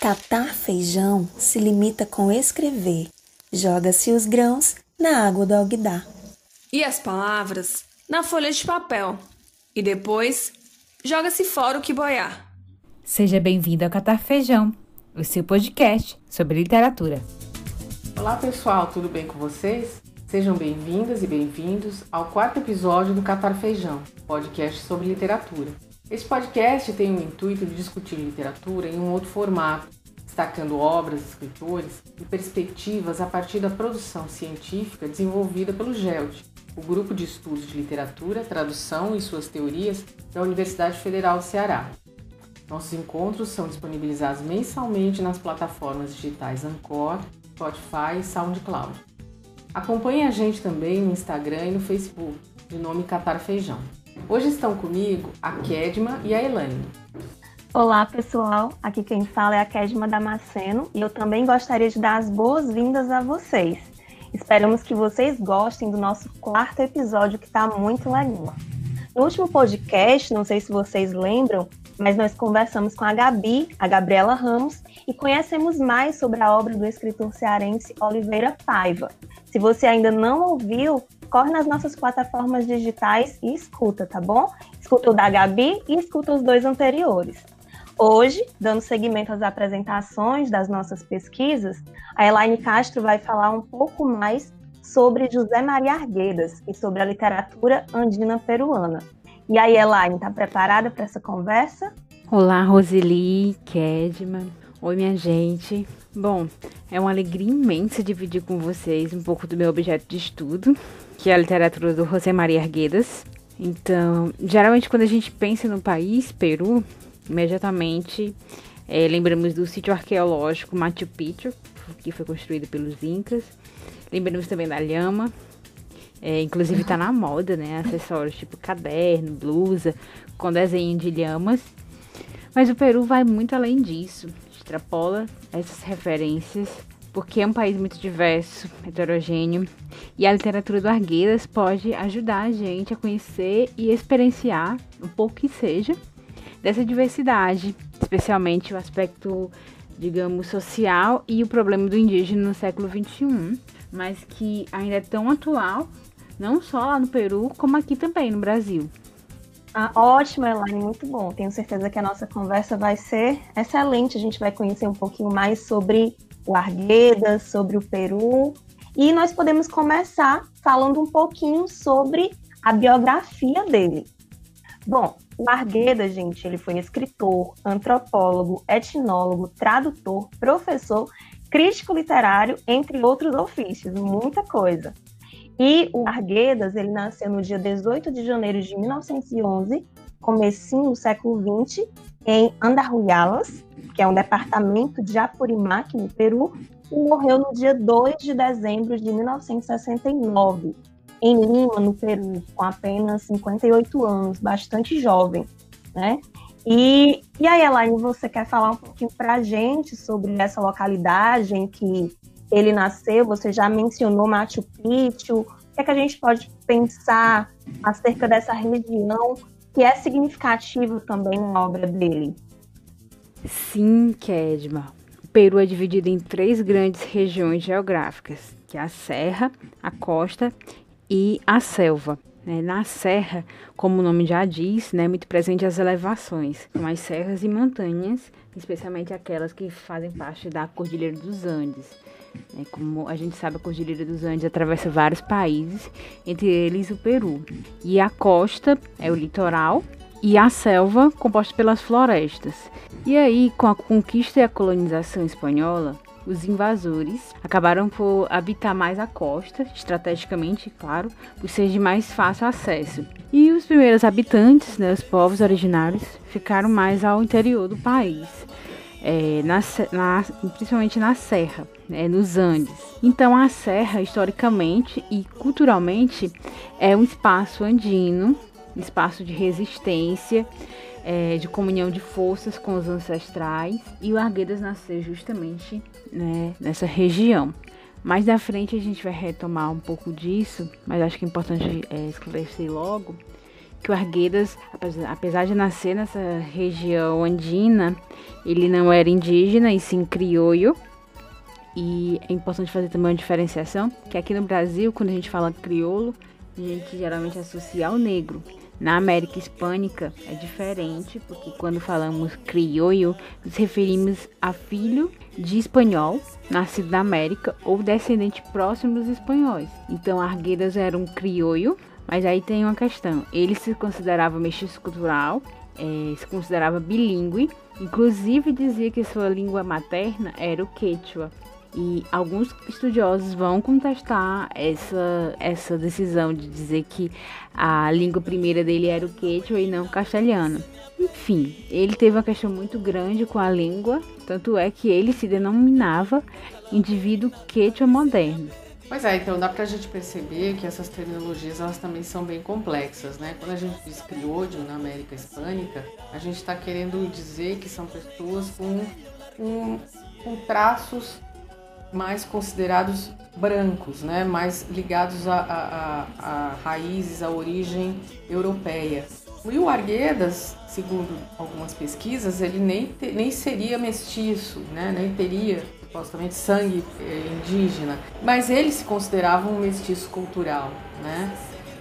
Catar feijão se limita com escrever. Joga-se os grãos na água do alguidar. E as palavras na folha de papel. E depois joga-se fora o que boiar. Seja bem-vindo ao Catar Feijão, o seu podcast sobre literatura. Olá pessoal, tudo bem com vocês? Sejam bem-vindas e bem-vindos ao quarto episódio do Catar Feijão, podcast sobre literatura. Esse podcast tem o intuito de discutir literatura em um outro formato, destacando obras, escritores e perspectivas a partir da produção científica desenvolvida pelo GELD, o Grupo de Estudos de Literatura, Tradução e Suas Teorias da Universidade Federal do Ceará. Nossos encontros são disponibilizados mensalmente nas plataformas digitais Anchor, Spotify e SoundCloud. Acompanhe a gente também no Instagram e no Facebook, de nome Catar Feijão. Hoje estão comigo a Kedma e a Elaine. Olá, pessoal. Aqui quem fala é a Kedma Damasceno e eu também gostaria de dar as boas-vindas a vocês. Esperamos que vocês gostem do nosso quarto episódio, que está muito legal. No último podcast, não sei se vocês lembram, mas nós conversamos com a Gabi, a Gabriela Ramos, e conhecemos mais sobre a obra do escritor cearense Oliveira Paiva. Se você ainda não ouviu, corre nas nossas plataformas digitais e escuta, tá bom? Escuta o da Gabi e escuta os dois anteriores. Hoje, dando seguimento às apresentações das nossas pesquisas, a Elaine Castro vai falar um pouco mais sobre José Maria Arguedas e sobre a literatura andina peruana. E aí, Elaine, está preparada para essa conversa? Olá, Roseli, Kedman. Oi, minha gente. Bom, é uma alegria imensa dividir com vocês um pouco do meu objeto de estudo, que é a literatura do José Maria Arguedas. Então, geralmente quando a gente pensa no país, Peru, imediatamente é, lembramos do sítio arqueológico Machu Picchu, que foi construído pelos Incas. Lembramos também da lhama, é, inclusive está na moda, né? Acessórios tipo caderno, blusa, com desenho de lhamas. Mas o Peru vai muito além disso, extrapola essas referências porque é um país muito diverso, heterogêneo, e a literatura do Argueiras pode ajudar a gente a conhecer e experienciar, um pouco que seja, dessa diversidade, especialmente o aspecto, digamos, social e o problema do indígena no século XXI, mas que ainda é tão atual, não só lá no Peru, como aqui também no Brasil. Ah, ótimo, Elaine, muito bom. Tenho certeza que a nossa conversa vai ser excelente. A gente vai conhecer um pouquinho mais sobre o Arguedas, sobre o Peru. E nós podemos começar falando um pouquinho sobre a biografia dele. Bom, o Arguedas, gente, ele foi escritor, antropólogo, etnólogo, tradutor, professor, crítico literário, entre outros ofícios, muita coisa. E o Arguedas, ele nasceu no dia 18 de janeiro de 1911, comecinho do século XX, em Andahuyalas, que é um departamento de Apurímac, no Peru, e morreu no dia 2 de dezembro de 1969, em Lima, no Peru, com apenas 58 anos, bastante jovem, né? E, e aí, Elaine, você quer falar um pouquinho para a gente sobre essa localidade em que ele nasceu? Você já mencionou Machu Picchu. O que, é que a gente pode pensar acerca dessa região que é significativo também na obra dele? Sim, Kedma. O Peru é dividido em três grandes regiões geográficas, que é a serra, a costa e a selva. Né? Na serra, como o nome já diz, né, muito presente as elevações, como as serras e montanhas, especialmente aquelas que fazem parte da Cordilheira dos Andes. Né? Como a gente sabe, a Cordilheira dos Andes atravessa vários países, entre eles o Peru. E a costa é o litoral, e a selva composta pelas florestas. E aí, com a conquista e a colonização espanhola, os invasores acabaram por habitar mais a costa, estrategicamente, claro, por ser de mais fácil acesso. E os primeiros habitantes, né, os povos originários, ficaram mais ao interior do país, é, na, na, principalmente na serra, né, nos Andes. Então, a serra, historicamente e culturalmente, é um espaço andino espaço de resistência, é, de comunhão de forças com os ancestrais. E o Arguedas nasceu justamente né, nessa região. Mais da frente a gente vai retomar um pouco disso, mas acho que é importante é, esclarecer logo que o Arguedas, apesar de nascer nessa região andina, ele não era indígena e sim crioulo. E é importante fazer também uma diferenciação, que aqui no Brasil, quando a gente fala crioulo, a gente geralmente associa ao negro. Na América Hispânica é diferente, porque quando falamos crioulo, nos referimos a filho de espanhol, nascido na América ou descendente próximo dos espanhóis. Então Arguedas era um crioulo, mas aí tem uma questão. Ele se considerava mestiço cultural, é, se considerava bilíngue, inclusive dizia que sua língua materna era o quechua. E alguns estudiosos vão contestar essa, essa decisão de dizer que a língua primeira dele era o quechua e não o castelhano. Enfim, ele teve uma questão muito grande com a língua, tanto é que ele se denominava indivíduo quechua moderno. Pois é, então dá pra gente perceber que essas terminologias elas também são bem complexas, né? Quando a gente diz crioulo na América Hispânica, a gente está querendo dizer que são pessoas com, com, com traços mais considerados brancos, né? mais ligados a, a, a, raízes, a origem europeia. O Arguedas, segundo algumas pesquisas, ele nem, te, nem seria mestiço, né? nem teria supostamente sangue eh, indígena, mas ele se considerava um mestiço cultural. Né?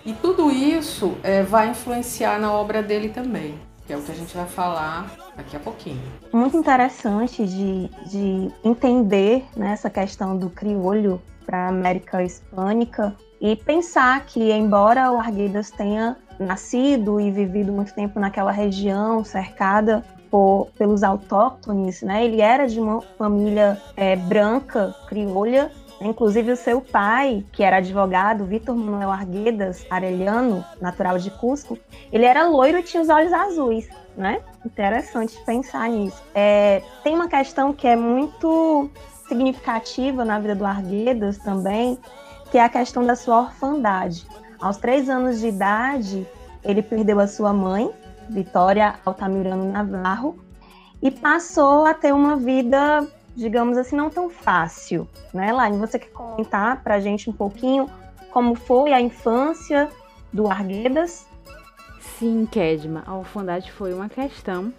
E tudo isso eh, vai influenciar na obra dele também que é o que a gente vai falar daqui a pouquinho. Muito interessante de, de entender né, essa questão do criolho para a América Hispânica e pensar que, embora o Arguedas tenha nascido e vivido muito tempo naquela região cercada por, pelos autóctones, né, ele era de uma família é, branca, criolha, Inclusive o seu pai, que era advogado, Vitor Manuel Arguedas Arellano, natural de Cusco, ele era loiro e tinha os olhos azuis, né? Interessante pensar nisso. É, tem uma questão que é muito significativa na vida do Arguedas também, que é a questão da sua orfandade. Aos três anos de idade, ele perdeu a sua mãe, Vitória Altamirano Navarro, e passou a ter uma vida digamos assim, não tão fácil, né, Laine? Você quer comentar para a gente um pouquinho como foi a infância do Arguedas? Sim, Kedma, a orfandade foi uma questão,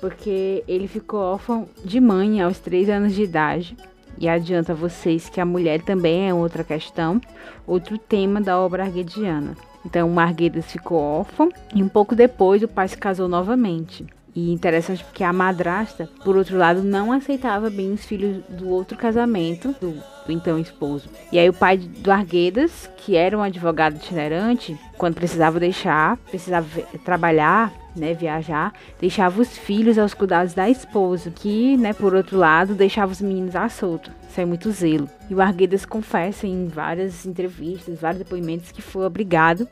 porque ele ficou órfão de mãe aos três anos de idade. E adianta vocês que a mulher também é outra questão, outro tema da obra arguediana. Então, o Arguedas ficou órfão e um pouco depois o pai se casou novamente. E interessante porque a madrasta, por outro lado, não aceitava bem os filhos do outro casamento, do, do então esposo. E aí o pai do Arguedas, que era um advogado itinerante, quando precisava deixar, precisava trabalhar, né, viajar, deixava os filhos aos cuidados da esposa, que, né, por outro lado, deixava os meninos à solto, sem muito zelo. E o Arguedas confessa em várias entrevistas, vários depoimentos que foi obrigado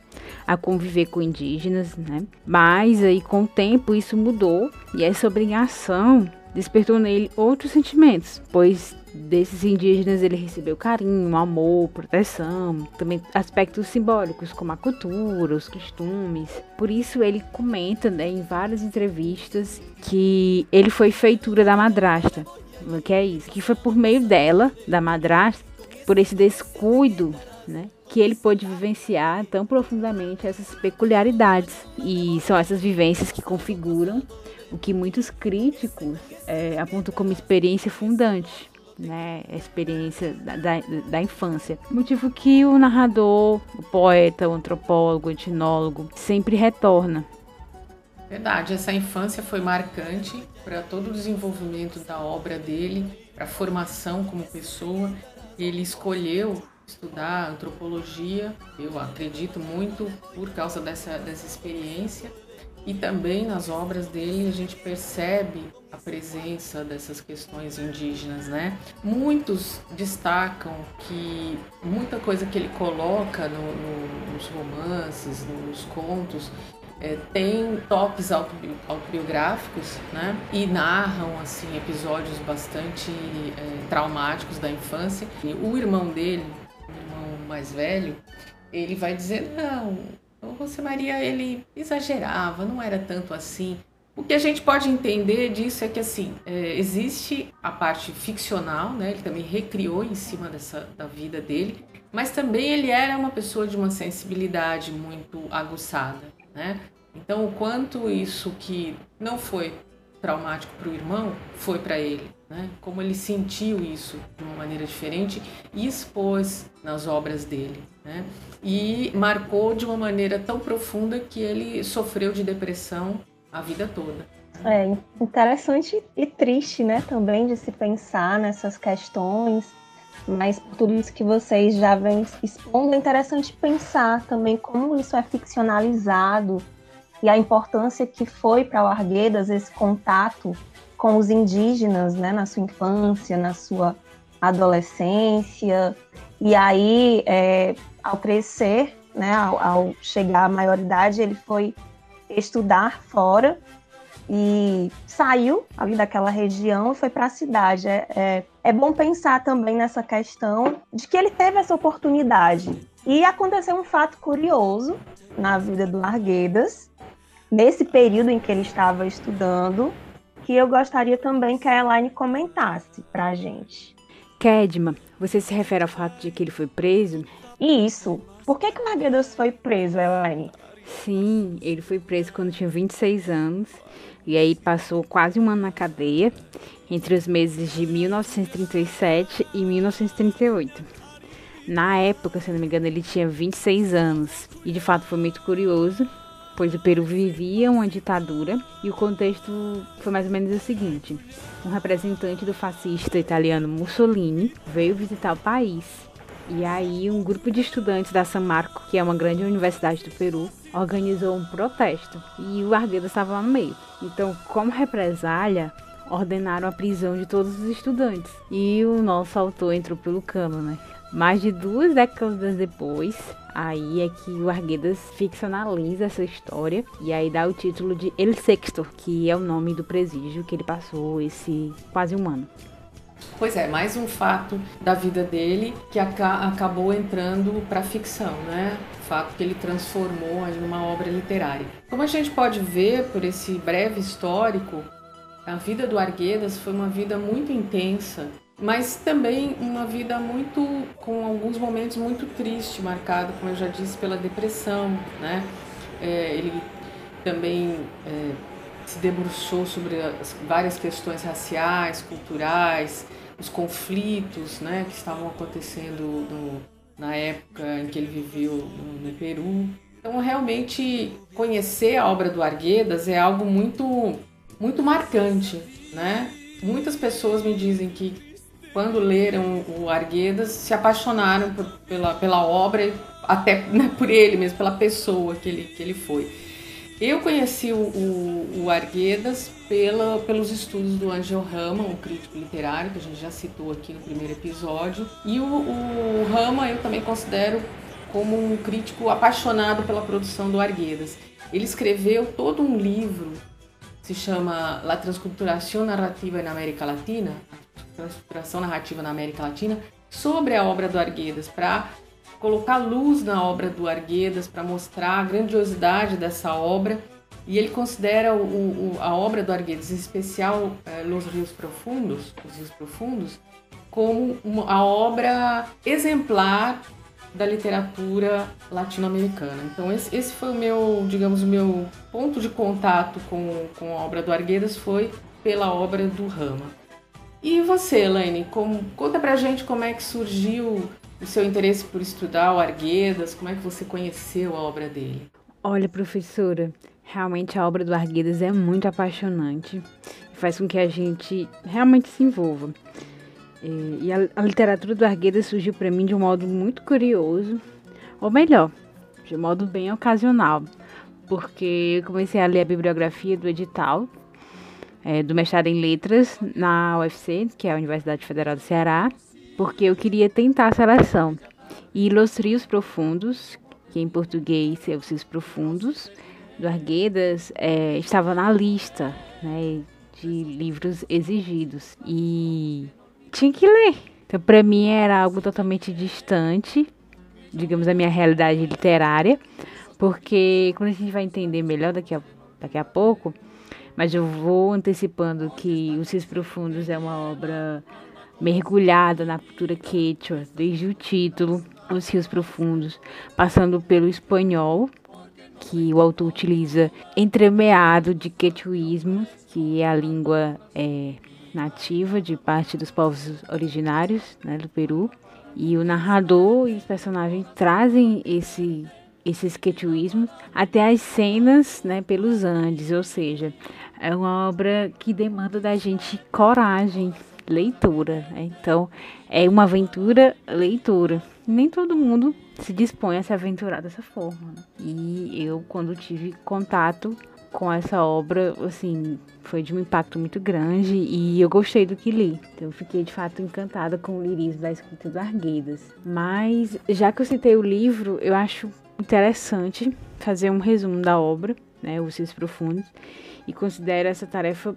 a conviver com indígenas, né? Mas aí com o tempo isso mudou e essa obrigação despertou nele outros sentimentos, pois desses indígenas ele recebeu carinho, amor, proteção, também aspectos simbólicos como a cultura, os costumes. Por isso ele comenta né, em várias entrevistas que ele foi feitura da madrasta. O que é isso? Que foi por meio dela, da madrasta, por esse descuido, né? Que ele pôde vivenciar tão profundamente essas peculiaridades. E são essas vivências que configuram o que muitos críticos é, apontam como experiência fundante né, a experiência da, da, da, infância. Motivo que o narrador, o poeta, o antropólogo, o etnólogo sempre retorna. Verdade, essa infância foi marcante para todo o desenvolvimento da obra dele, para a formação como pessoa. Ele escolheu estudar antropologia, eu acredito muito por causa dessa, dessa experiência e também nas obras dele a gente percebe a presença dessas questões indígenas, né? Muitos destacam que muita coisa que ele coloca no, no, nos romances, nos contos, é, tem toques autobi autobiográficos, né? E narram assim episódios bastante é, traumáticos da infância. E o irmão dele, o irmão mais velho, ele vai dizer não o José Maria, ele exagerava, não era tanto assim. O que a gente pode entender disso é que, assim, é, existe a parte ficcional, né? Ele também recriou em cima dessa, da vida dele, mas também ele era uma pessoa de uma sensibilidade muito aguçada, né? Então, o quanto isso que não foi traumático para o irmão foi para ele, né? Como ele sentiu isso de uma maneira diferente e expôs nas obras dele, né? E marcou de uma maneira tão profunda que ele sofreu de depressão a vida toda. É interessante e triste, né, também de se pensar nessas questões, mas por tudo isso que vocês já vêm expondo, é interessante pensar também como isso é ficcionalizado e a importância que foi para o Arguedas esse contato com os indígenas, né, na sua infância, na sua adolescência, e aí, é, ao crescer, né, ao, ao chegar à maioridade, ele foi estudar fora e saiu ali daquela região e foi para a cidade. É, é, é, bom pensar também nessa questão de que ele teve essa oportunidade. E aconteceu um fato curioso na vida do Arguedas, nesse período em que ele estava estudando, que eu gostaria também que a Elaine comentasse para a gente. Kedma, você se refere ao fato de que ele foi preso? Isso. Por que, que o Arguedas foi preso, Elaine? Sim, ele foi preso quando tinha 26 anos e aí passou quase um ano na cadeia entre os meses de 1937 e 1938. Na época, se não me engano, ele tinha 26 anos e de fato foi muito curioso, pois o Peru vivia uma ditadura e o contexto foi mais ou menos o seguinte: um representante do fascista italiano Mussolini veio visitar o país e aí um grupo de estudantes da San Marco, que é uma grande universidade do Peru, organizou um protesto e o Arguedas estava lá no meio. Então, como represália, ordenaram a prisão de todos os estudantes. E o nosso autor entrou pelo cano, né? Mais de duas décadas depois, aí é que o Arguedas ficcionaliza essa história e aí dá o título de El Sexto, que é o nome do presídio que ele passou esse quase um ano. Pois é, mais um fato da vida dele que acabou entrando para ficção, né? O fato que ele transformou em uma obra literária. Como a gente pode ver por esse breve histórico, a vida do Arguedas foi uma vida muito intensa, mas também uma vida muito com alguns momentos muito triste, marcado, como eu já disse, pela depressão, né? É, ele também é, se debruçou sobre as várias questões raciais, culturais, os conflitos né, que estavam acontecendo no, na época em que ele viveu no, no, Peru. Então, realmente, conhecer a obra do Arguedas é algo muito, muito marcante. Né? Muitas pessoas me dizem que, quando leram o Arguedas, se apaixonaram por, pela, pela obra, até né, por ele mesmo, pela pessoa que ele, que ele foi. Eu conheci o, o, o Arguedas pela, pelos estudos do Angel Rama, um crítico literário que a gente já citou aqui no primeiro episódio. E o, o Rama eu também considero como um crítico apaixonado pela produção do Arguedas. Ele escreveu todo um livro, se chama La Transculturación Narrativa na América Latina, Transculturação Narrativa na América Latina, sobre a obra do Arguedas, para colocar luz na obra do Arguedas para mostrar a grandiosidade dessa obra. E ele considera o, o, a obra do Arguedas, em especial é, Los Rios Profundos, Os Rios Profundos, como uma, a obra exemplar da literatura latino-americana. Então esse, esse, foi o meu, digamos, o meu ponto de contato com, com a obra do Arguedas foi pela obra do Rama. E você, Elaine, como, conta pra gente como é que surgiu o seu interesse por estudar o Arguedas? Como é que você conheceu a obra dele? Olha, professora, realmente a obra do Arguedas é muito apaixonante e faz com que a gente realmente se envolva. E a, a literatura do Arguedas surgiu para mim de um modo muito curioso, ou melhor, de um modo bem ocasional, porque eu comecei a ler a bibliografia do edital é, do mestrado em letras na UFC, que é a Universidade Federal do Ceará, porque eu queria tentar a seleção. E Los Rios Profundos, que em português é Os Rios Profundos, do Arguedas, é, estava na lista né, de livros exigidos. E tinha que ler. Então, para mim, era algo totalmente distante, digamos, da minha realidade literária, porque quando a gente vai entender melhor daqui a, daqui a pouco, mas eu vou antecipando que Os Rios Profundos é uma obra mergulhada na cultura quechua, desde o título, Os Rios Profundos, passando pelo espanhol, que o autor utiliza entremeado de quechuísmos, que é a língua é, nativa de parte dos povos originários né, do Peru. E o narrador e os personagens trazem esse, esses quechuísmos até as cenas né, pelos Andes, ou seja, é uma obra que demanda da gente coragem, leitura. Então, é uma aventura leitura. Nem todo mundo se dispõe a se aventurar dessa forma. Né? E eu, quando tive contato com essa obra, assim, foi de um impacto muito grande e eu gostei do que li. Então, eu fiquei de fato encantada com o lirismo da escrita do Arguedas. Mas, já que eu citei o livro, eu acho interessante fazer um resumo da obra, né, Os Seus Profundos, e considero essa tarefa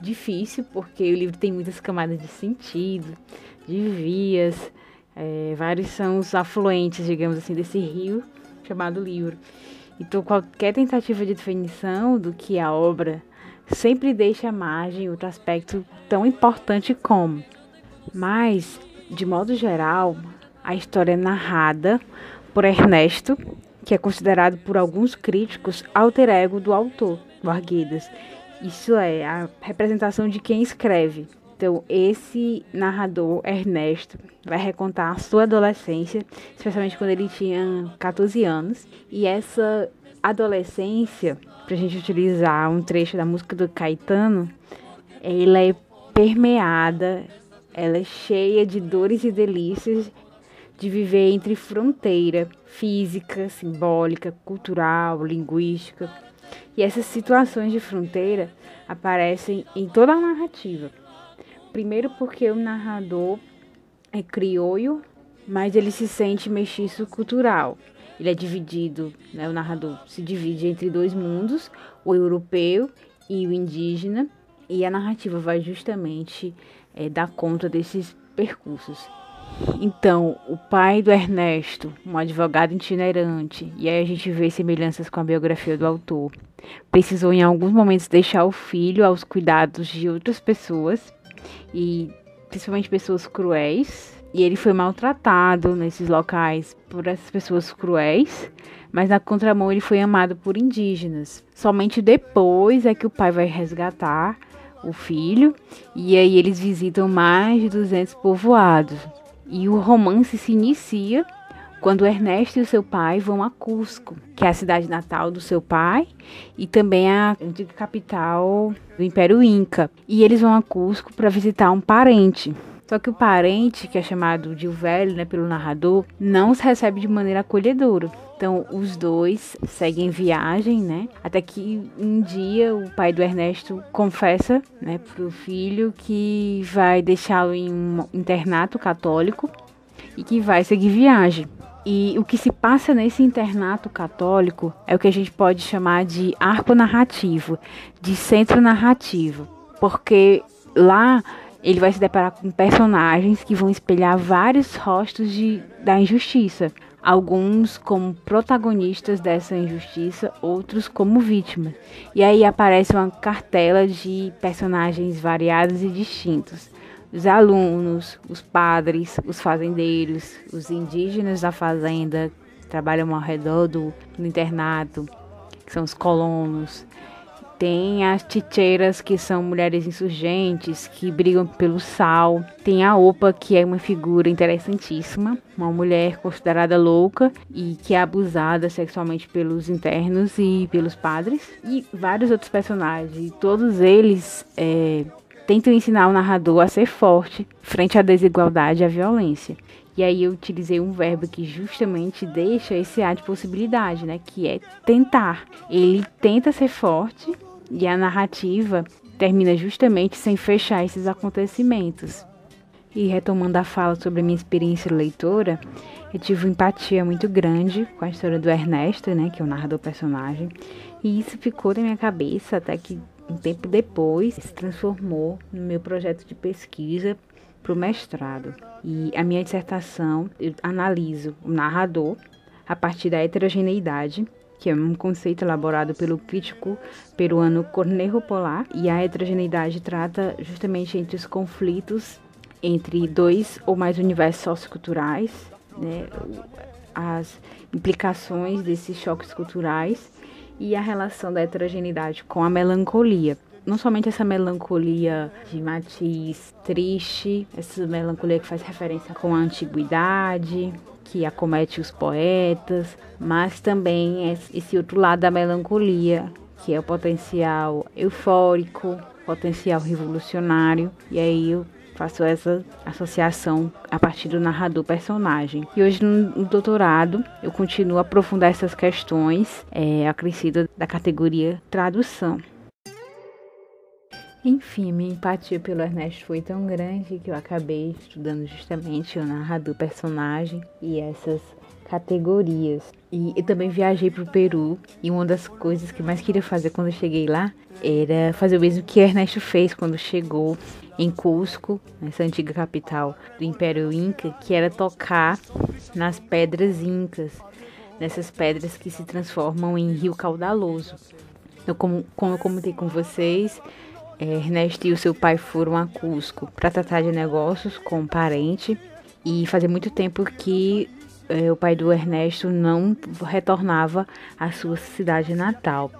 difícil, porque o livro tem muitas camadas de sentido, de vias, é, vários são os afluentes, digamos assim, desse rio chamado livro. Então, qualquer tentativa de definição do que é a obra sempre deixa à margem outro aspecto tão importante como. Mas, de modo geral, a história é narrada por Ernesto, que é considerado por alguns críticos alter ego do autor, do Arguedas, isso é a representação de quem escreve. Então, esse narrador, Ernesto, vai recontar a sua adolescência, especialmente quando ele tinha 14 anos. E essa adolescência, para a gente utilizar um trecho da música do Caetano, ela é permeada, ela é cheia de dores e delícias de viver entre fronteira física, simbólica, cultural, linguística e essas situações de fronteira aparecem em toda a narrativa. Primeiro porque o narrador é crioulo, mas ele se sente mestiço cultural. Ele é dividido, né, o narrador se divide entre dois mundos, o europeu e o indígena, e a narrativa vai justamente é, dar conta desses percursos. Então, o pai do Ernesto, um advogado itinerante, e aí a gente vê semelhanças com a biografia do autor, precisou em alguns momentos deixar o filho aos cuidados de outras pessoas, e principalmente pessoas cruéis, e ele foi maltratado nesses locais por essas pessoas cruéis, mas na contramão ele foi amado por indígenas. Somente depois é que o pai vai resgatar o filho, e aí eles visitam mais de 200 povoados. E o romance se inicia quando Ernesto e seu pai vão a Cusco, que é a cidade natal do seu pai e também a antiga capital do Império Inca. E eles vão a Cusco para visitar um parente. Só que o parente, que é chamado de o velho, né, pelo narrador, não os recebe de maneira acolhedora. Então, os dois seguem viagem, né? Até que um dia o pai do Ernesto confessa, né, pro filho que vai deixá-lo em um internato católico e que vai seguir viagem. E o que se passa nesse internato católico é o que a gente pode chamar de arco narrativo, de centro narrativo, porque lá ele vai se deparar com personagens que vão espelhar vários rostos de, da injustiça. Alguns como protagonistas dessa injustiça, outros como vítimas. E aí aparece uma cartela de personagens variados e distintos. Os alunos, os padres, os fazendeiros, os indígenas da fazenda que trabalham ao redor do, do internato, que são os colonos, tem as titeiras, que são mulheres insurgentes, que brigam pelo sal. Tem a Opa, que é uma figura interessantíssima, uma mulher considerada louca e que é abusada sexualmente pelos internos e pelos padres. E vários outros personagens. Todos eles é, tentam ensinar o narrador a ser forte frente à desigualdade e à violência. E aí eu utilizei um verbo que justamente deixa esse ar de possibilidade, né? Que é tentar. Ele tenta ser forte e a narrativa termina justamente sem fechar esses acontecimentos. E retomando a fala sobre a minha experiência leitora, eu tive uma empatia muito grande com a história do Ernesto, né, que é o narrador personagem, e isso ficou na minha cabeça até que um tempo depois se transformou no meu projeto de pesquisa para o mestrado. E a minha dissertação eu analiso o narrador a partir da heterogeneidade que é um conceito elaborado pelo crítico peruano Cornejo Polar, e a heterogeneidade trata justamente entre os conflitos entre dois ou mais universos socioculturais, né? as implicações desses choques culturais e a relação da heterogeneidade com a melancolia. Não somente essa melancolia de matiz triste, essa melancolia que faz referência com a antiguidade, que acomete os poetas, mas também esse outro lado da melancolia, que é o potencial eufórico, potencial revolucionário. E aí eu faço essa associação a partir do narrador personagem. E hoje no doutorado eu continuo a aprofundar essas questões, é, acrescido da categoria tradução. Enfim, minha empatia pelo Ernesto foi tão grande que eu acabei estudando justamente o narrador personagem e essas categorias. E eu também viajei para o Peru e uma das coisas que mais queria fazer quando eu cheguei lá era fazer o mesmo que Ernesto fez quando chegou em Cusco, essa antiga capital do Império Inca, que era tocar nas pedras incas, nessas pedras que se transformam em rio caudaloso. Eu, como, como eu comentei com vocês, Ernesto e o seu pai foram a Cusco para tratar de negócios com um parente e fazia muito tempo que é, o pai do Ernesto não retornava à sua cidade natal.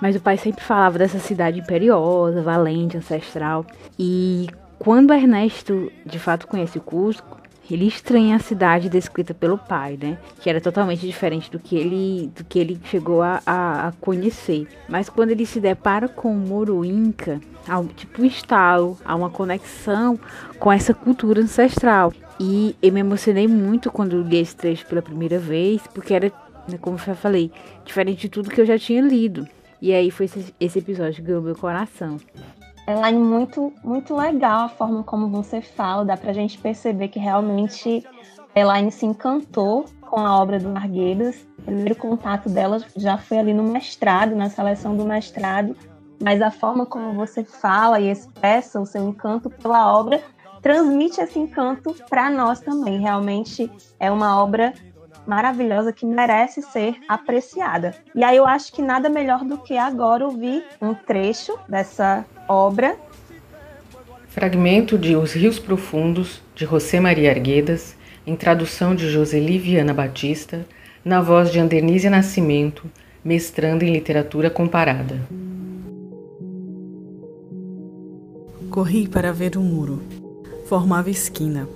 Mas o pai sempre falava dessa cidade imperiosa, valente, ancestral. E quando Ernesto de fato conhece Cusco, ele estranha a cidade descrita pelo pai, né? Que era totalmente diferente do que ele, do que ele chegou a, a, a conhecer. Mas quando ele se depara com o Moro Inca, há um tipo um estalo, há uma conexão com essa cultura ancestral. E eu me emocionei muito quando li esse trecho pela primeira vez, porque era, né, como eu falei, diferente de tudo que eu já tinha lido. E aí foi esse, esse episódio que ganhou meu coração. Elaine, muito, muito legal a forma como você fala, dá pra gente perceber que realmente Elaine se encantou com a obra do Arguedas. O primeiro contato dela já foi ali no mestrado, na seleção do mestrado, mas a forma como você fala e expressa o seu encanto pela obra transmite esse encanto para nós também. Realmente é uma obra maravilhosa que merece ser apreciada. E aí eu acho que nada melhor do que agora ouvir um trecho dessa obra. Fragmento de Os Rios Profundos, de José Maria Arguedas, em tradução de Joseli Viana Batista, na voz de Andernísia Nascimento, mestrando em literatura comparada. Corri para ver o muro. Formava esquina.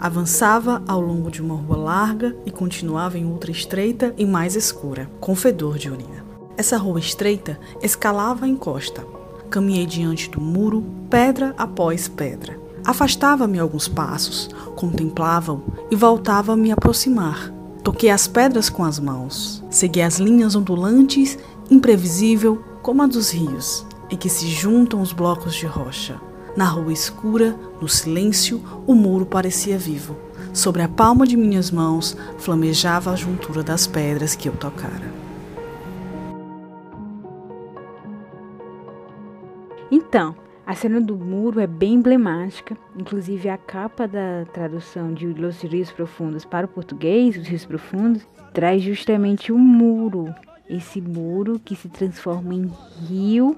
Avançava ao longo de uma rua larga e continuava em outra estreita e mais escura, com fedor de urina. Essa rua estreita escalava a encosta. Caminhei diante do muro, pedra após pedra. Afastava-me alguns passos, contemplava-o e voltava a me aproximar. Toquei as pedras com as mãos. Segui as linhas ondulantes, imprevisível como a dos rios, em que se juntam os blocos de rocha. Na rua escura, no silêncio, o muro parecia vivo. Sobre a palma de minhas mãos flamejava a juntura das pedras que eu tocara. Então, a cena do muro é bem emblemática, inclusive a capa da tradução de Los Rios Profundos para o português, Os Rios Profundos, traz justamente o um muro, esse muro que se transforma em rio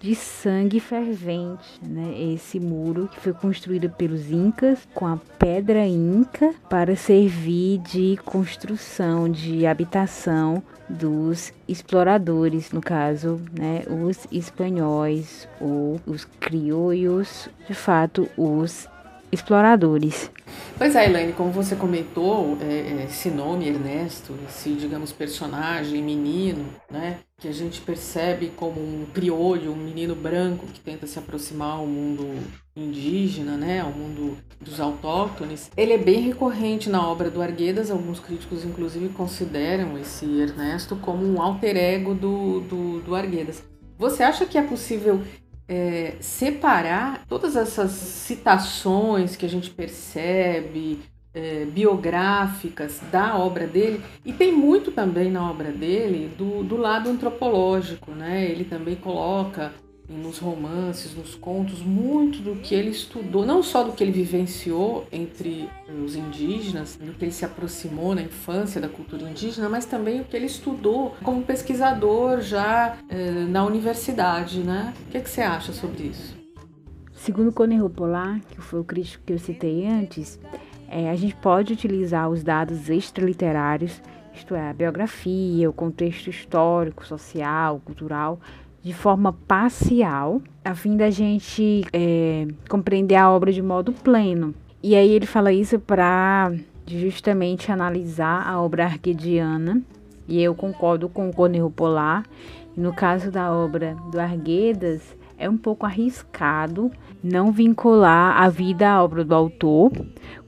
de sangue fervente, né? Esse muro que foi construído pelos incas com a pedra inca para servir de construção, de habitação dos exploradores, no caso, né, os espanhóis ou os crioulos, de fato, os exploradores. Pois é, Elaine, como você comentou, é, é, esse nome Ernesto, esse, digamos, personagem menino, né, que a gente percebe como um criolho, um menino branco que tenta se aproximar ao mundo indígena, né, ao mundo dos autóctones, ele é bem recorrente na obra do Arguedas. Alguns críticos, inclusive, consideram esse Ernesto como um alter ego do, do, do Arguedas. Você acha que é possível é, separar todas essas citações que a gente percebe, é, biográficas da obra dele, e tem muito também na obra dele do, do lado antropológico, né? Ele também coloca nos romances, nos contos, muito do que ele estudou, não só do que ele vivenciou entre os indígenas, do que ele se aproximou na infância da cultura indígena, mas também o que ele estudou como pesquisador já eh, na universidade, né? O que, é que você acha sobre isso? Segundo Cone Polar, que foi o crítico que eu citei antes, é, a gente pode utilizar os dados extraliterários, isto é, a biografia, o contexto histórico, social, cultural, de forma parcial, a fim da gente é, compreender a obra de modo pleno. E aí ele fala isso para justamente analisar a obra arquediana, e eu concordo com o Cornejo Polar. No caso da obra do Arguedas, é um pouco arriscado não vincular a vida à obra do autor,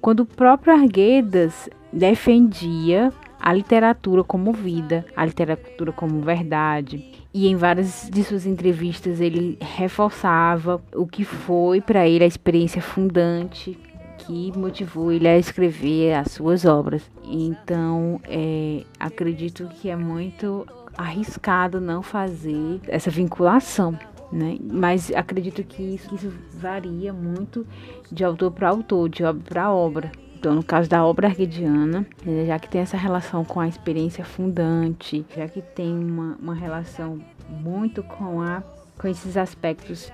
quando o próprio Arguedas defendia a literatura como vida, a literatura como verdade. E em várias de suas entrevistas ele reforçava o que foi para ele a experiência fundante que motivou ele a escrever as suas obras. Então, é, acredito que é muito arriscado não fazer essa vinculação. Né? Mas acredito que isso, isso varia muito de autor para autor, de obra para obra. Então, no caso da obra arquediana, né, já que tem essa relação com a experiência fundante, já que tem uma, uma relação muito com, a, com esses aspectos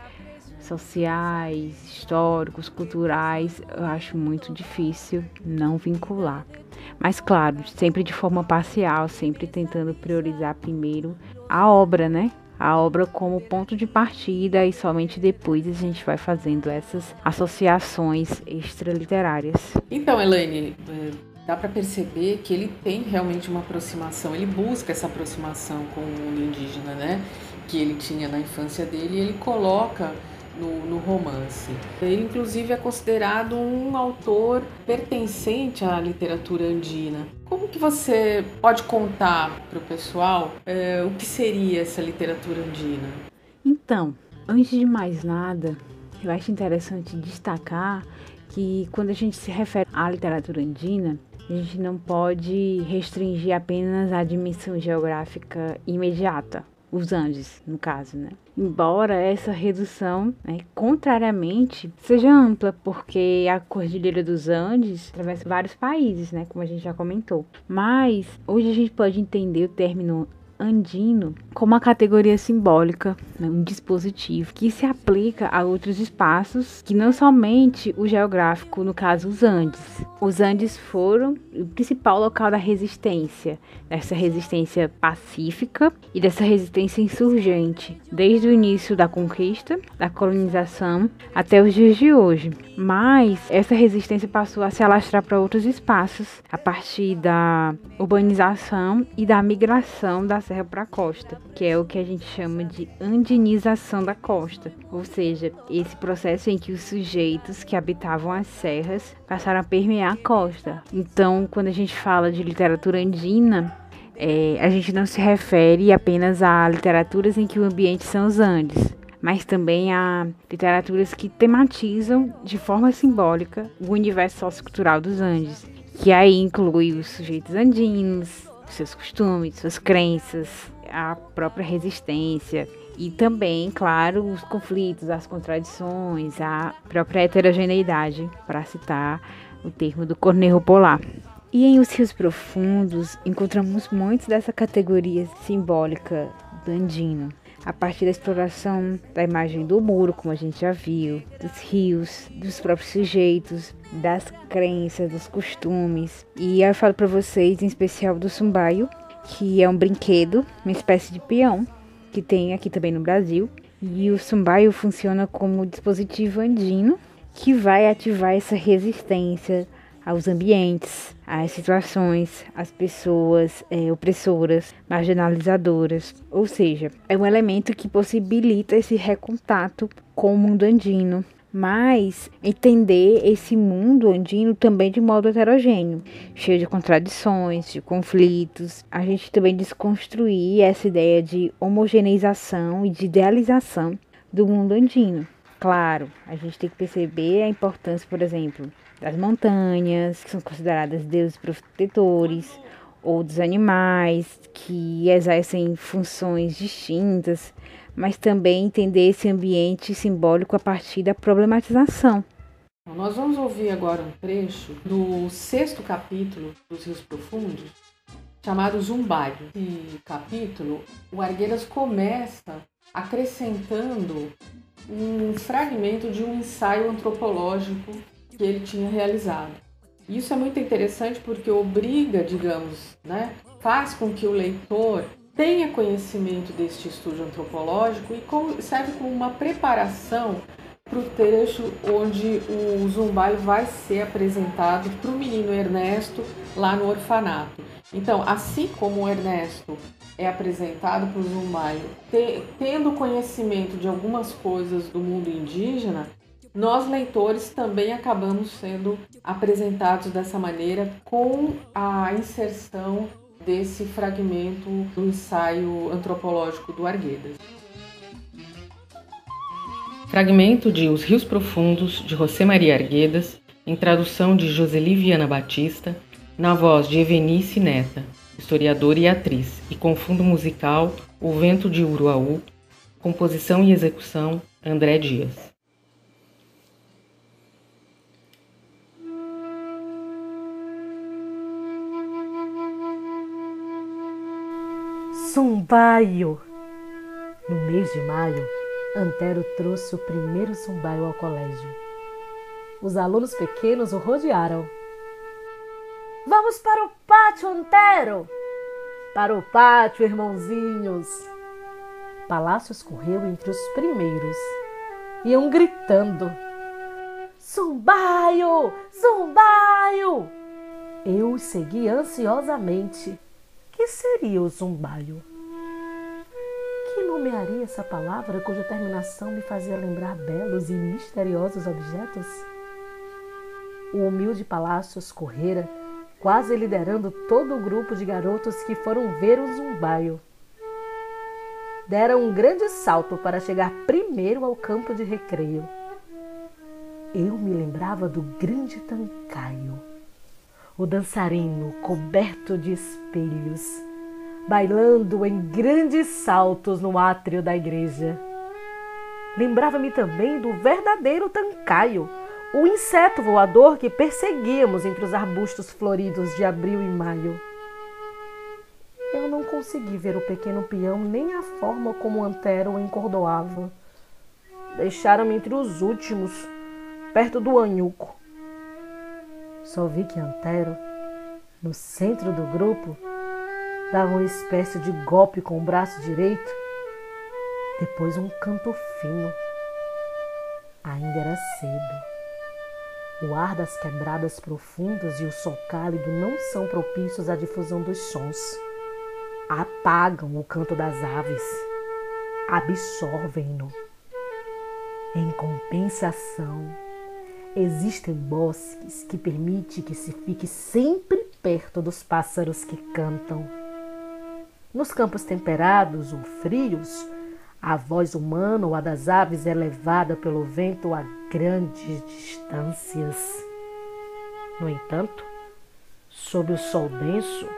sociais, históricos, culturais, eu acho muito difícil não vincular. Mas claro, sempre de forma parcial, sempre tentando priorizar primeiro a obra, né? A obra como ponto de partida e somente depois a gente vai fazendo essas associações extraliterárias. Então, Elaine, é, dá para perceber que ele tem realmente uma aproximação, ele busca essa aproximação com o mundo indígena, né? Que ele tinha na infância dele e ele coloca no, no, romance. Ele, inclusive, é considerado um autor pertencente à literatura andina. Como que você pode contar para o pessoal é, o que seria essa literatura andina? Então, antes de mais nada, eu acho interessante destacar que quando a gente se refere à literatura andina, a gente não pode restringir apenas a dimensão geográfica imediata, os Andes, no caso, né? Embora essa redução, né, contrariamente, seja ampla, porque a Cordilheira dos Andes atravessa vários países, né, como a gente já comentou. Mas hoje a gente pode entender o término andino como uma categoria simbólica, né, um dispositivo que se aplica a outros espaços que não somente o geográfico, no caso os Andes. Os Andes foram o principal local da resistência, dessa resistência pacífica e dessa resistência insurgente, desde o início da conquista, da colonização até os dias de hoje. Mas essa resistência passou a se alastrar para outros espaços a partir da urbanização e da migração das serra para a costa, que é o que a gente chama de andinização da costa, ou seja, esse processo em que os sujeitos que habitavam as serras passaram a permear a costa. Então, quando a gente fala de literatura andina, é, a gente não se refere apenas a literaturas em que o ambiente são os Andes, mas também a literaturas que tematizam de forma simbólica o universo sociocultural dos Andes, que aí inclui os sujeitos andinos, seus costumes, suas crenças, a própria resistência e também, claro, os conflitos, as contradições, a própria heterogeneidade, para citar o termo do Cornejo Polar. E em Os Rios Profundos encontramos muitos dessa categoria simbólica do andino, a partir da exploração da imagem do muro, como a gente já viu, dos rios, dos próprios sujeitos, das crenças, dos costumes. E eu falo para vocês, em especial do sumbaio, que é um brinquedo, uma espécie de peão, que tem aqui também no Brasil. E o sumbaio funciona como dispositivo andino que vai ativar essa resistência aos ambientes, às situações, às pessoas é, opressoras, marginalizadoras. Ou seja, é um elemento que possibilita esse recontato com o mundo andino, mas entender esse mundo andino também de modo heterogêneo, cheio de contradições, de conflitos. A gente também desconstruir essa ideia de homogeneização e de idealização do mundo andino. Claro, a gente tem que perceber a importância, por exemplo, das montanhas, que são consideradas deuses protetores, ou dos animais, que exercem funções distintas, mas também entender esse ambiente simbólico a partir da problematização. Nós vamos ouvir agora um trecho do sexto capítulo dos Rios Profundos, chamado Zumbai. Esse capítulo, o Argueiras começa acrescentando um fragmento de um ensaio antropológico que ele tinha realizado. Isso é muito interessante porque obriga, digamos, né, faz com que o leitor tenha conhecimento deste estudo antropológico e serve como uma preparação para o trecho onde o Zumbaio vai ser apresentado para o menino Ernesto lá no orfanato. Então, assim como o Ernesto é apresentado para o Zumbaio, te, tendo conhecimento de algumas coisas do mundo indígena, nós leitores também acabamos sendo apresentados dessa maneira com a inserção desse fragmento do ensaio antropológico do Arguedas. Fragmento de Os Rios Profundos, de José Maria Arguedas, em tradução de Joseli Viana Batista, na voz de Evenice Neta, historiadora e atriz, e com fundo musical O Vento de Uruaú, composição e execução André Dias. Zumbaio! No mês de maio, Antero trouxe o primeiro zumbaio ao colégio. Os alunos pequenos o rodearam. Vamos para o pátio, Antero! Para o pátio, irmãozinhos! Palácios correu entre os primeiros. Iam gritando: Zumbaio! Zumbaio! Eu os segui ansiosamente. Que seria o zumbaio? nomearia essa palavra cuja terminação me fazia lembrar belos e misteriosos objetos? O humilde Palácios correra, quase liderando todo o grupo de garotos que foram ver o zumbaio. Dera um grande salto para chegar primeiro ao campo de recreio. Eu me lembrava do grande Tancaio, o dançarino coberto de espelhos bailando em grandes saltos no átrio da igreja. Lembrava-me também do verdadeiro tancaio, o inseto voador que perseguíamos entre os arbustos floridos de abril e maio. Eu não consegui ver o pequeno peão nem a forma como antero o encordoava. Deixaram-me entre os últimos, perto do anhuco. Só vi que Antero, no centro do grupo, dava uma espécie de golpe com o braço direito, depois um canto fino. Ainda era cedo. O ar das quebradas profundas e o sol cálido não são propícios à difusão dos sons. Apagam o canto das aves, absorvem-no. Em compensação, existem bosques que permitem que se fique sempre perto dos pássaros que cantam. Nos campos temperados ou frios, a voz humana ou a das aves é levada pelo vento a grandes distâncias. No entanto, sob o sol denso,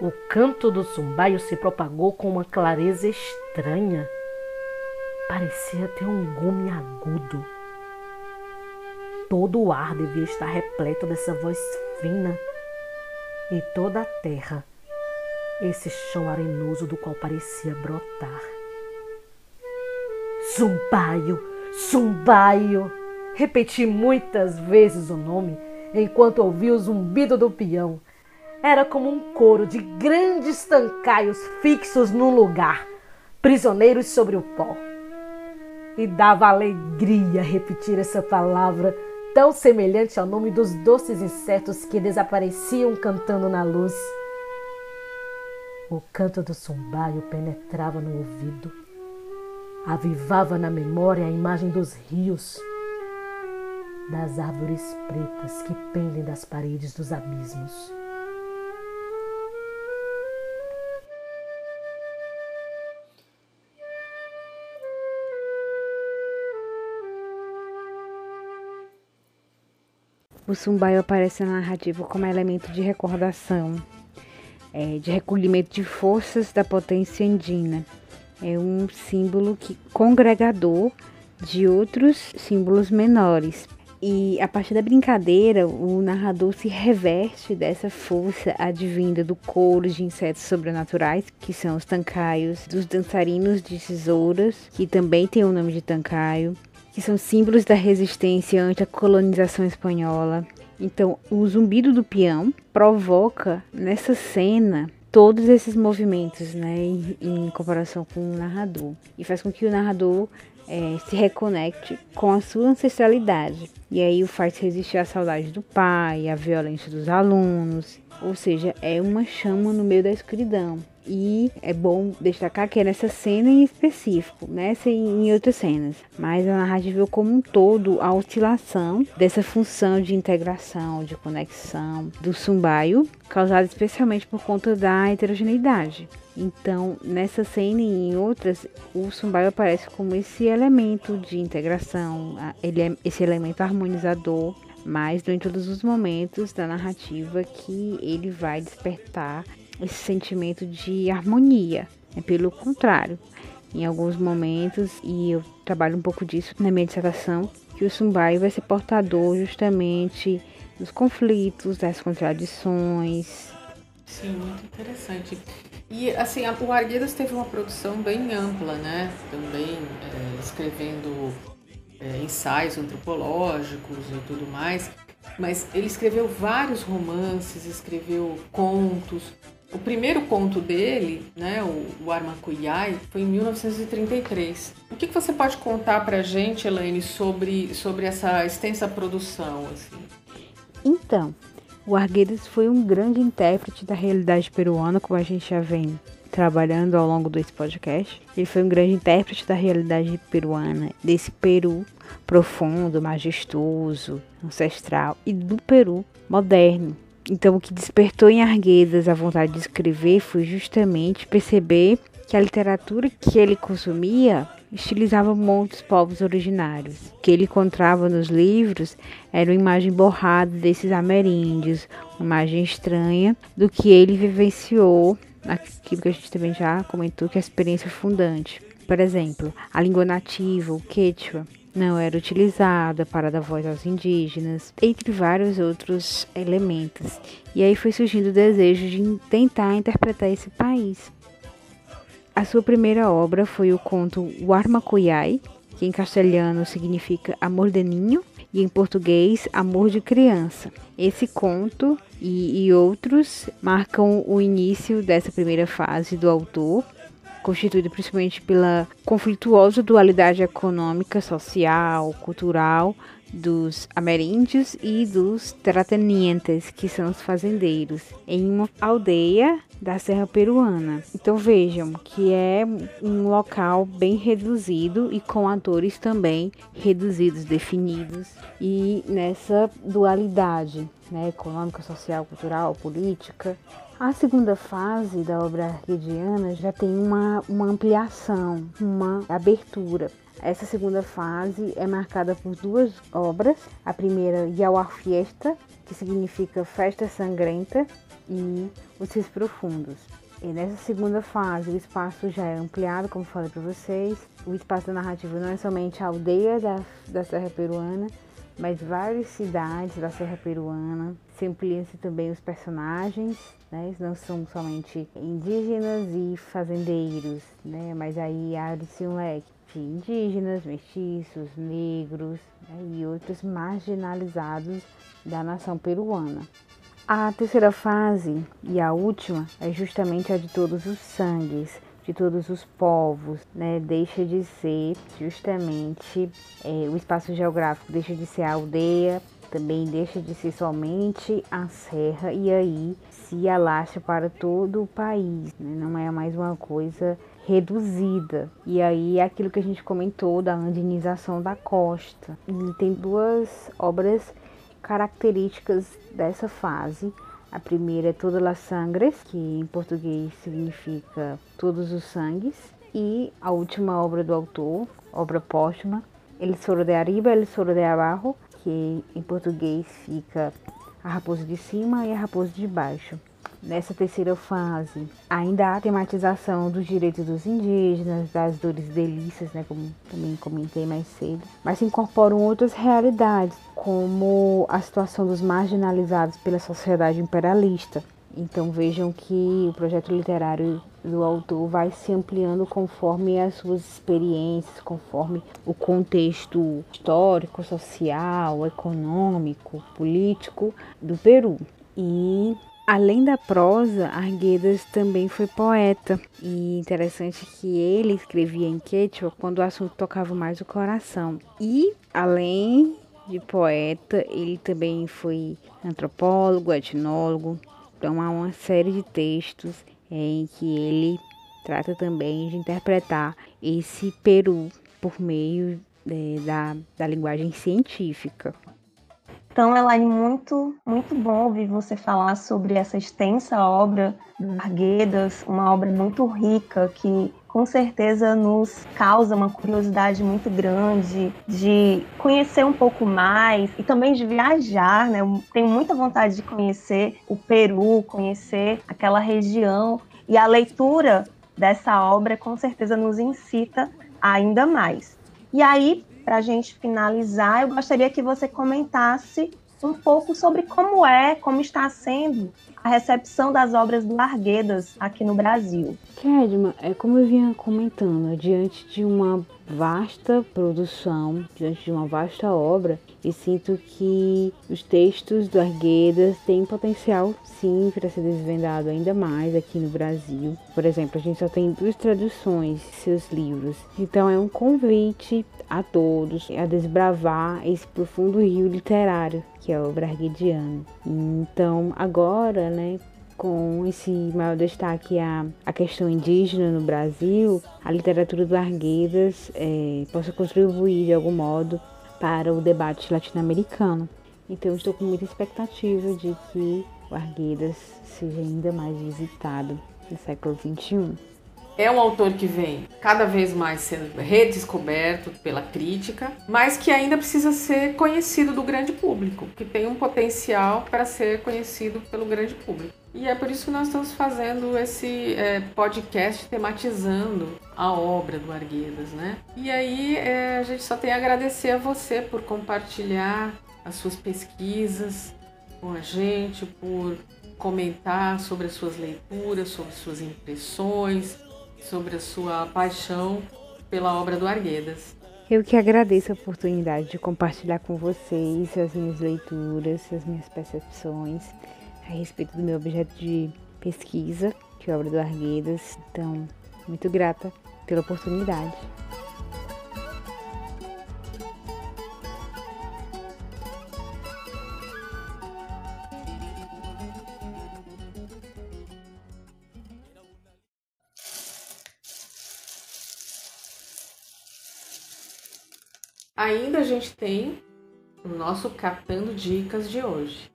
o canto do zumbaio se propagou com uma clareza estranha. Parecia ter um gume agudo. Todo o ar devia estar repleto dessa voz fina e toda a terra esse chão arenoso do qual parecia brotar. Zumbaio, Zumbaio! Repeti muitas vezes o nome enquanto ouvi o zumbido do peão. Era como um coro de grandes tancaios fixos num lugar, prisioneiros sobre o pó. E dava alegria repetir essa palavra tão semelhante ao nome dos doces insetos que desapareciam cantando na luz. O canto do sumbaio penetrava no ouvido, avivava na memória a imagem dos rios, das árvores pretas que pendem das paredes dos abismos. O sumbaio aparece na narrativa como elemento de recordação, é, de recolhimento de forças da potência andina. É um símbolo que congregador de outros símbolos menores. E a partir da brincadeira, o narrador se reveste dessa força advinda do couro de insetos sobrenaturais, que são os tancaios, dos dançarinos de tesouras, que também tem o nome de tancaio, que são símbolos da resistência ante a colonização espanhola, Então, o zumbido do peão provoca nessa cena todos esses movimentos, né, em, em comparação com o narrador, e faz com que o narrador é, se reconecte com a sua ancestralidade. E aí o faz resistir à saudade do pai, à violência dos alunos, ou seja, é uma chama no meio da escuridão. E é bom destacar que é nessa cena em específico, nessa e em outras cenas, mas a narrativa como um todo, a oscilação dessa função de integração, de conexão do sumbaio, causada especialmente por conta da heterogeneidade. Então, nessa cena e em outras, o sumbaio aparece como esse elemento de integração, é esse elemento harmonizador mas em todos os momentos da narrativa que ele vai despertar esse sentimento de harmonia. É pelo contrário, em alguns momentos, e eu trabalho um pouco disso na minha dissertação, que o Sumbai vai ser portador justamente dos conflitos, das contradições. Sim, muito interessante. E assim, o Arguedas teve uma produção bem ampla, né? Também é, escrevendo é, ensaios antropológicos e tudo mais. Mas ele escreveu vários romances, escreveu contos. O primeiro conto dele, né, o, o foi em 1933. O que, que você pode contar para a gente, Elaine, sobre, sobre essa extensa produção? Assim? Então, o Arguedas foi um grande intérprete da realidade peruana, como a gente já vem trabalhando ao longo desse podcast. Ele foi um grande intérprete da realidade peruana, desse Peru profundo, majestoso, ancestral e do Peru moderno. Então, o que despertou em Arguedas a vontade de escrever foi justamente perceber que a literatura que ele consumia estilizava muitos povos originários. O que ele encontrava nos livros era uma imagem borrada desses ameríndios, uma imagem estranha do que ele vivenciou aquilo que a gente também já comentou, que é a experiência fundante. Por exemplo, a língua nativa, o quechua, não era utilizada para dar voz aos indígenas, entre vários outros elementos. E aí foi surgindo o desejo de tentar interpretar esse país. A sua primeira obra foi o conto Warmacuyai, que em castelhano significa amor de ninho e em português amor de criança. Esse conto e, e outros marcam o início dessa primeira fase do autor, constituído principalmente pela conflituosa dualidade econômica, social, cultural dos ameríndios e dos terratenientes, que são os fazendeiros, em uma aldeia da Serra Peruana. Então vejam que é um local bem reduzido e com atores também reduzidos, definidos e nessa dualidade, né, econômica, social, cultural, política. A segunda fase da obra arquediana já tem uma, uma ampliação, uma abertura. Essa segunda fase é marcada por duas obras. A primeira, Yawar Fiesta, que significa Festa Sangrenta, e Os Rios Profundos. E nessa segunda fase, o espaço já é ampliado, como falei para vocês. O espaço da narrativa não é somente a aldeia da, da Serra Peruana, mas várias cidades da Serra Peruana. Se ampliam-se também os personagens, né? Não são somente indígenas e fazendeiros, né? Mas aí abre-se um leque de indígenas, mestiços, negros né? e outros marginalizados da nação peruana. A terceira fase e a última é justamente a de todos os sangues, de todos os povos, né? Deixa de ser justamente é, o espaço geográfico, deixa de ser a aldeia, também deixa de ser somente a serra e aí se alastra para todo o país, né? não é mais uma coisa reduzida. E aí é aquilo que a gente comentou da andinização da costa. Ele tem duas obras características dessa fase. A primeira é Todas las Sangres, que em português significa Todos os Sangues. E a última obra do autor, obra póstuma, El Soro de Arriba, El Soro de Abajo, que em português fica A Raposa de Cima e A Raposa de Baixo. Nessa terceira fase, ainda há a tematização dos direitos dos indígenas, das dores e delícias, né, como também comentei mais cedo, mas se incorporam outras realidades, como a situação dos marginalizados pela sociedade imperialista. Então vejam que o projeto literário do autor vai se ampliando conforme as suas experiências, conforme o contexto histórico, social, econômico, político do Peru. E Além da prosa, Arguedas também foi poeta. E interessante que ele escrevia em quechua quando o assunto tocava mais o coração. E além de poeta, ele também foi antropólogo, etnólogo. Então há uma série de textos em que ele trata também de interpretar esse Peru por meio é, da, da linguagem científica. Então, Elaine, muito, muito bom ouvir você falar sobre essa extensa obra do Arguedas, uma obra muito rica que com certeza nos causa uma curiosidade muito grande de conhecer um pouco mais e também de viajar, né? Eu tenho muita vontade de conhecer o Peru, conhecer aquela região e a leitura dessa obra com certeza nos incita ainda mais. E aí, para a gente finalizar, eu gostaria que você comentasse um pouco sobre como é, como está sendo a recepção das obras do Arguedas aqui no Brasil. Kedma, é como eu vinha comentando, diante de uma vasta produção, diante de uma vasta obra, e sinto que os textos do Arguedas têm potencial sim para ser desvendado ainda mais aqui no Brasil. Por exemplo, a gente só tem duas traduções de seus livros, então é um convite a todos a desbravar esse profundo rio literário que é o Arguediano. Então, agora, né, com esse maior destaque a questão indígena no Brasil, a literatura do Arguedas é, possa contribuir de algum modo para o debate latino-americano. Então, estou com muita expectativa de que o Arguedas seja ainda mais visitado no século XXI. É um autor que vem cada vez mais sendo redescoberto pela crítica, mas que ainda precisa ser conhecido do grande público, que tem um potencial para ser conhecido pelo grande público. E é por isso que nós estamos fazendo esse é, podcast tematizando a obra do Arguedas, né? E aí é, a gente só tem a agradecer a você por compartilhar as suas pesquisas com a gente, por comentar sobre as suas leituras, sobre suas impressões, sobre a sua paixão pela obra do Arguedas. Eu que agradeço a oportunidade de compartilhar com vocês as minhas leituras, as minhas percepções a respeito do meu objeto de pesquisa, que é a obra do Arguedas. Então, muito grata pela oportunidade. Ainda a gente tem o nosso Catando Dicas de hoje.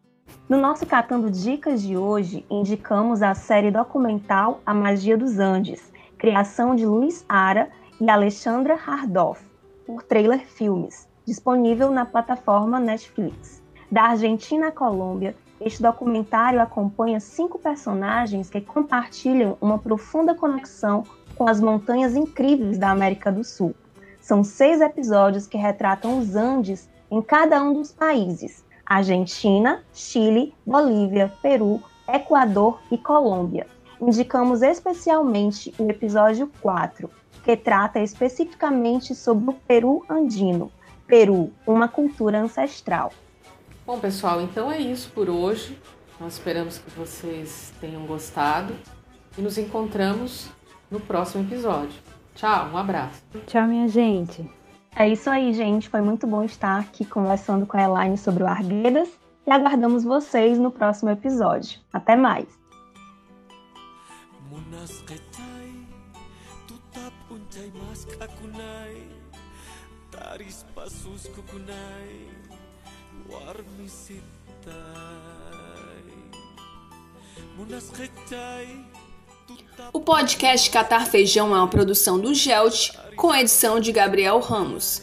No nosso Catando Dicas de hoje, indicamos a série documental A Magia dos Andes, criação de Luiz Ara e Alexandra Hardoff, por Trailer Filmes, disponível na plataforma Netflix. Da Argentina à Colômbia, este documentário acompanha cinco personagens que compartilham uma profunda conexão com as montanhas incríveis da América do Sul são seis episódios que retratam os Andes em cada um dos países: Argentina, Chile, Bolívia, Peru, Equador e Colômbia. Indicamos especialmente o episódio 4, que trata especificamente sobre o Peru andino. Peru, uma cultura ancestral. Bom, pessoal, então é isso por hoje. Nós esperamos que vocês tenham gostado e nos encontramos no próximo episódio. Tchau, um abraço. Tchau, minha gente. É isso aí, gente. Foi muito bom estar aqui conversando com a Elaine sobre o Arguedas e aguardamos vocês no próximo episódio. Até mais. Munas o podcast Catar Feijão é uma produção do Gelt, com edição de Gabriel Ramos.